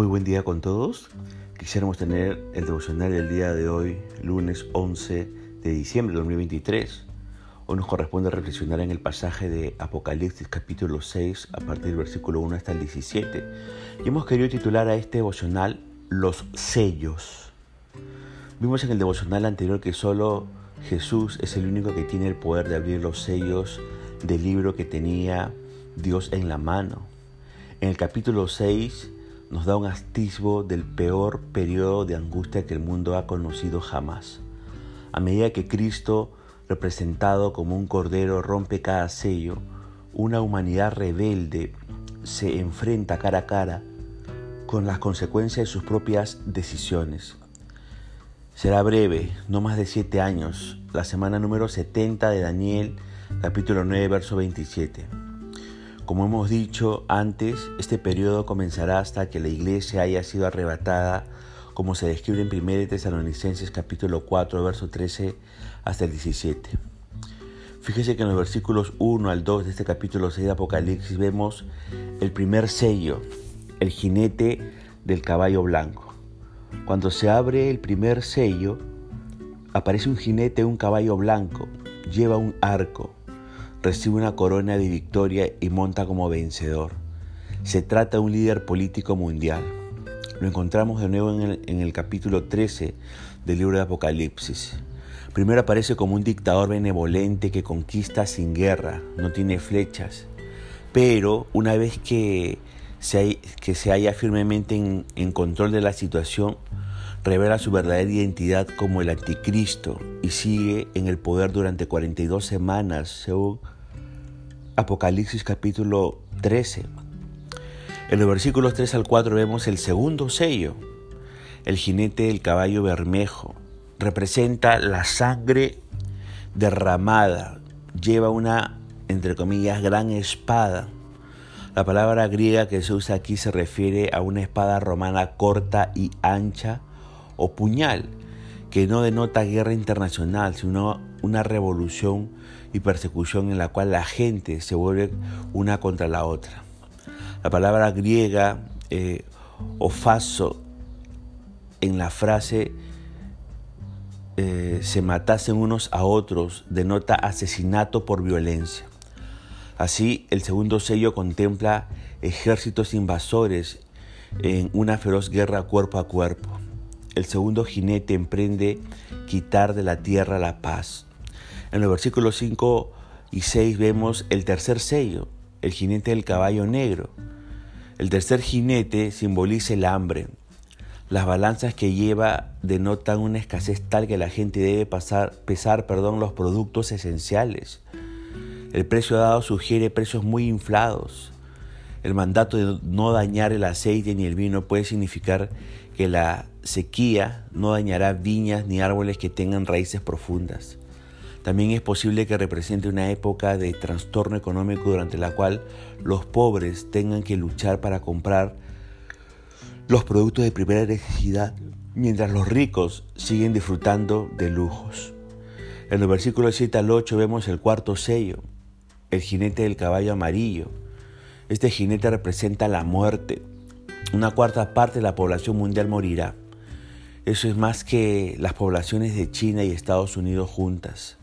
Muy buen día con todos. Quisiéramos tener el devocional del día de hoy, lunes 11 de diciembre de 2023. Hoy nos corresponde reflexionar en el pasaje de Apocalipsis capítulo 6 a partir del versículo 1 hasta el 17. Y hemos querido titular a este devocional Los sellos. Vimos en el devocional anterior que solo Jesús es el único que tiene el poder de abrir los sellos del libro que tenía Dios en la mano. En el capítulo 6 nos da un atisbo del peor periodo de angustia que el mundo ha conocido jamás. A medida que Cristo, representado como un cordero, rompe cada sello, una humanidad rebelde se enfrenta cara a cara con las consecuencias de sus propias decisiones. Será breve, no más de siete años, la semana número 70 de Daniel, capítulo 9, verso 27. Como hemos dicho antes, este periodo comenzará hasta que la iglesia haya sido arrebatada, como se describe en 1 Tesalonicenses capítulo 4, verso 13 hasta el 17. Fíjese que en los versículos 1 al 2 de este capítulo 6 de Apocalipsis vemos el primer sello, el jinete del caballo blanco. Cuando se abre el primer sello, aparece un jinete, un caballo blanco, lleva un arco, recibe una corona de victoria y monta como vencedor. Se trata de un líder político mundial. Lo encontramos de nuevo en el, capítulo 13 del libro de Apocalipsis. Primero aparece como un dictador benevolente que conquista sin guerra, no tiene flechas. Pero una vez que se, que halla firmemente en, en control de la situación, revela su verdadera identidad como el anticristo y sigue en el poder durante 42 semanas, según Apocalipsis capítulo 13. En los versículos 3 al 4 vemos el segundo sello, el jinete del caballo bermejo. Representa la sangre derramada, lleva una, entre comillas, gran espada la palabra griega que se usa aquí se refiere a una espada romana corta y ancha o puñal, que no denota guerra internacional, sino una revolución y persecución en la cual la gente se vuelve una contra la otra. La palabra griega eh, ofaso en la frase eh, se matasen unos a otros denota asesinato por violencia. Así, el segundo sello contempla ejércitos invasores en una feroz guerra cuerpo a cuerpo. El segundo jinete emprende quitar de la tierra la paz. En los versículos 5 y 6 vemos el tercer sello, el jinete del caballo negro. El tercer jinete simboliza el hambre. Las balanzas que lleva denotan una escasez tal que la gente debe pasar, pesar perdón, los productos esenciales. El precio dado sugiere precios muy inflados. El mandato de no dañar el aceite ni el vino puede significar que la sequía no dañará viñas ni árboles que tengan raíces profundas. También es posible que represente una época de trastorno económico durante la cual los pobres tengan que luchar para comprar los productos de primera necesidad, mientras los ricos siguen disfrutando de lujos. En los versículos 7 al 8 vemos el cuarto sello, el jinete del caballo amarillo. Este jinete representa la muerte. Una cuarta parte de la población mundial morirá. Eso es más que las poblaciones de China y Estados Unidos juntas.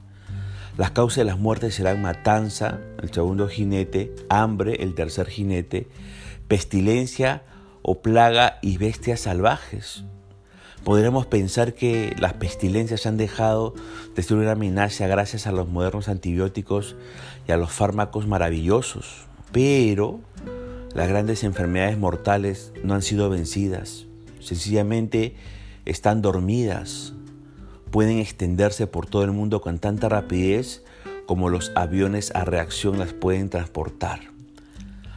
Las causas de las muertes serán matanza, el segundo jinete, hambre, el tercer jinete, pestilencia o plaga y bestias salvajes. Podremos pensar que las pestilencias han dejado de ser una amenaza gracias a los modernos antibióticos y a los fármacos maravillosos, pero las grandes enfermedades mortales no han sido vencidas. Sencillamente están dormidas. Pueden extenderse por todo el mundo con tanta rapidez como los aviones a reacción las pueden transportar.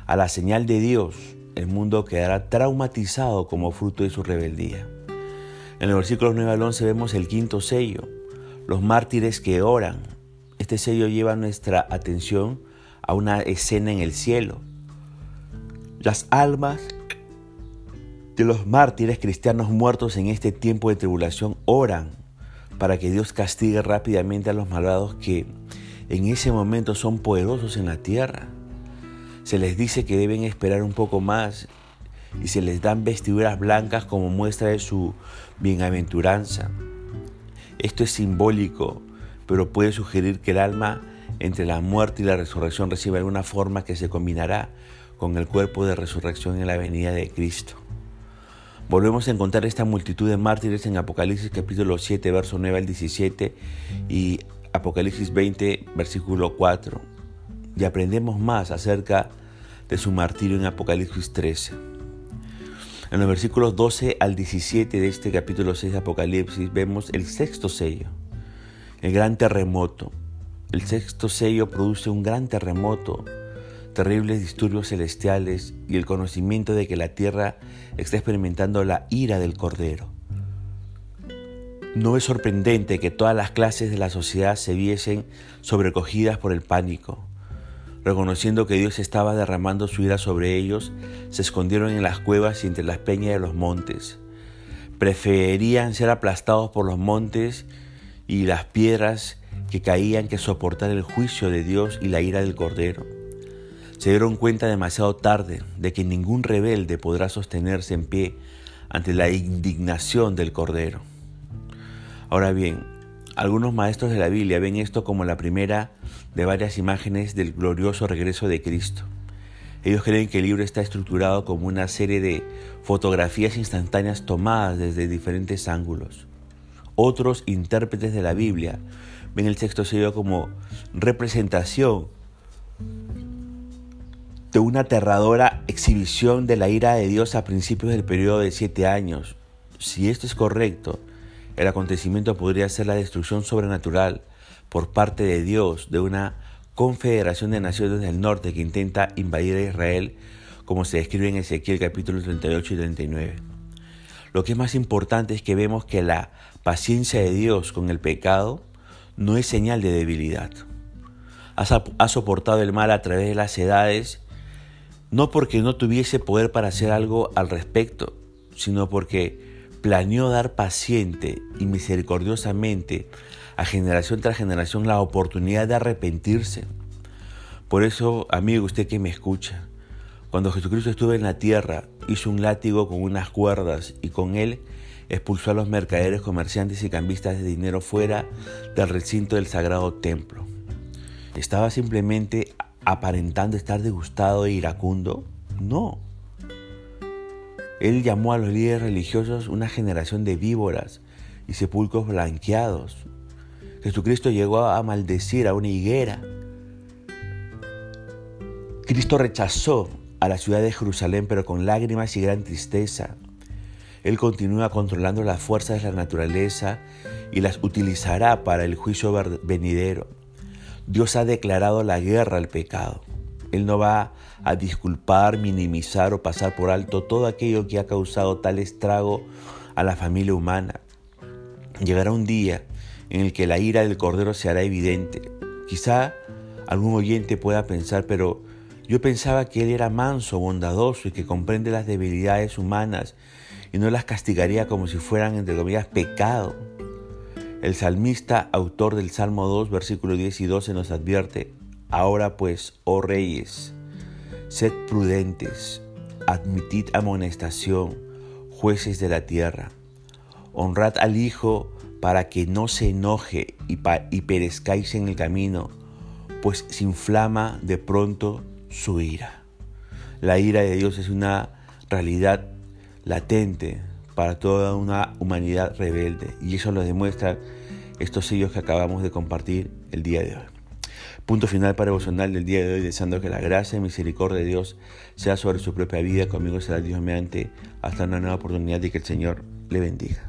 A la señal de Dios, el mundo quedará traumatizado como fruto de su rebeldía. En los versículos 9 al 11 vemos el quinto sello, los mártires que oran. Este sello lleva nuestra atención a una escena en el cielo. Las almas de los mártires cristianos muertos en este tiempo de tribulación oran para que Dios castigue rápidamente a los malvados que en ese momento son poderosos en la tierra. Se les dice que deben esperar un poco más y se les dan vestiduras blancas como muestra de su bienaventuranza. Esto es simbólico, pero puede sugerir que el alma entre la muerte y la resurrección recibe alguna forma que se combinará con el cuerpo de resurrección en la venida de Cristo. Volvemos a encontrar esta multitud de mártires en Apocalipsis capítulo 7, verso 9 al 17 y Apocalipsis 20, versículo 4. Y aprendemos más acerca de su martirio en Apocalipsis 13. En los versículos 12 al 17 de este capítulo 6 de Apocalipsis vemos el sexto sello, el gran terremoto. El sexto sello produce un gran terremoto, terribles disturbios celestiales y el conocimiento de que la tierra está experimentando la ira del Cordero. No es sorprendente que todas las clases de la sociedad se viesen sobrecogidas por el pánico. Reconociendo que Dios estaba derramando su ira sobre ellos, se escondieron en las cuevas y entre las peñas de los montes. Preferían ser aplastados por los montes y las piedras que caían que soportar el juicio de Dios y la ira del Cordero. Se dieron cuenta demasiado tarde de que ningún rebelde podrá sostenerse en pie ante la indignación del Cordero. Ahora bien, algunos maestros de la Biblia ven esto como la primera de varias imágenes del glorioso regreso de Cristo. Ellos creen que el libro está estructurado como una serie de fotografías instantáneas tomadas desde diferentes ángulos. Otros intérpretes de la Biblia ven el sexto sello como representación de una aterradora exhibición de la ira de Dios a principios del periodo de siete años. Si esto es correcto, el acontecimiento podría ser la destrucción sobrenatural por parte de Dios de una confederación de naciones del norte que intenta invadir a Israel, como se describe en Ezequiel capítulo 38 y 39. Lo que es más importante es que vemos que la paciencia de Dios con el pecado no es señal de debilidad. Ha soportado el mal a través de las edades, no porque no tuviese poder para hacer algo al respecto, sino porque planeó dar paciente y misericordiosamente a generación tras generación la oportunidad de arrepentirse. Por eso, amigo, usted que me escucha, cuando Jesucristo estuvo en la tierra, hizo un látigo con unas cuerdas y con él expulsó a los mercaderes, comerciantes y cambistas de dinero fuera del recinto del sagrado templo. ¿Estaba simplemente aparentando estar disgustado e iracundo? No. Él llamó a los líderes religiosos una generación de víboras y sepulcros blanqueados. Jesucristo llegó a maldecir a una higuera. Cristo rechazó a la ciudad de Jerusalén, pero con lágrimas y gran tristeza. Él continúa controlando las fuerzas de la naturaleza y las utilizará para el juicio venidero. Dios ha declarado la guerra al pecado. Él no va a disculpar, minimizar o pasar por alto todo aquello que ha causado tal estrago a la familia humana. Llegará un día en el que la ira del Cordero se hará evidente. Quizá algún oyente pueda pensar, pero yo pensaba que Él era manso, bondadoso y que comprende las debilidades humanas y no las castigaría como si fueran, entre comillas, pecado. El salmista, autor del Salmo 2, versículo 10 y 12, nos advierte, Ahora pues, oh reyes, sed prudentes, admitid amonestación, jueces de la tierra. Honrad al Hijo para que no se enoje y, y perezcáis en el camino, pues se inflama de pronto su ira. La ira de Dios es una realidad latente para toda una humanidad rebelde y eso lo demuestran estos sellos que acabamos de compartir el día de hoy. Punto final para devocional del día de hoy, deseando que la gracia y misericordia de Dios sea sobre su propia vida. Conmigo será Dios mediante hasta una nueva oportunidad y que el Señor le bendiga.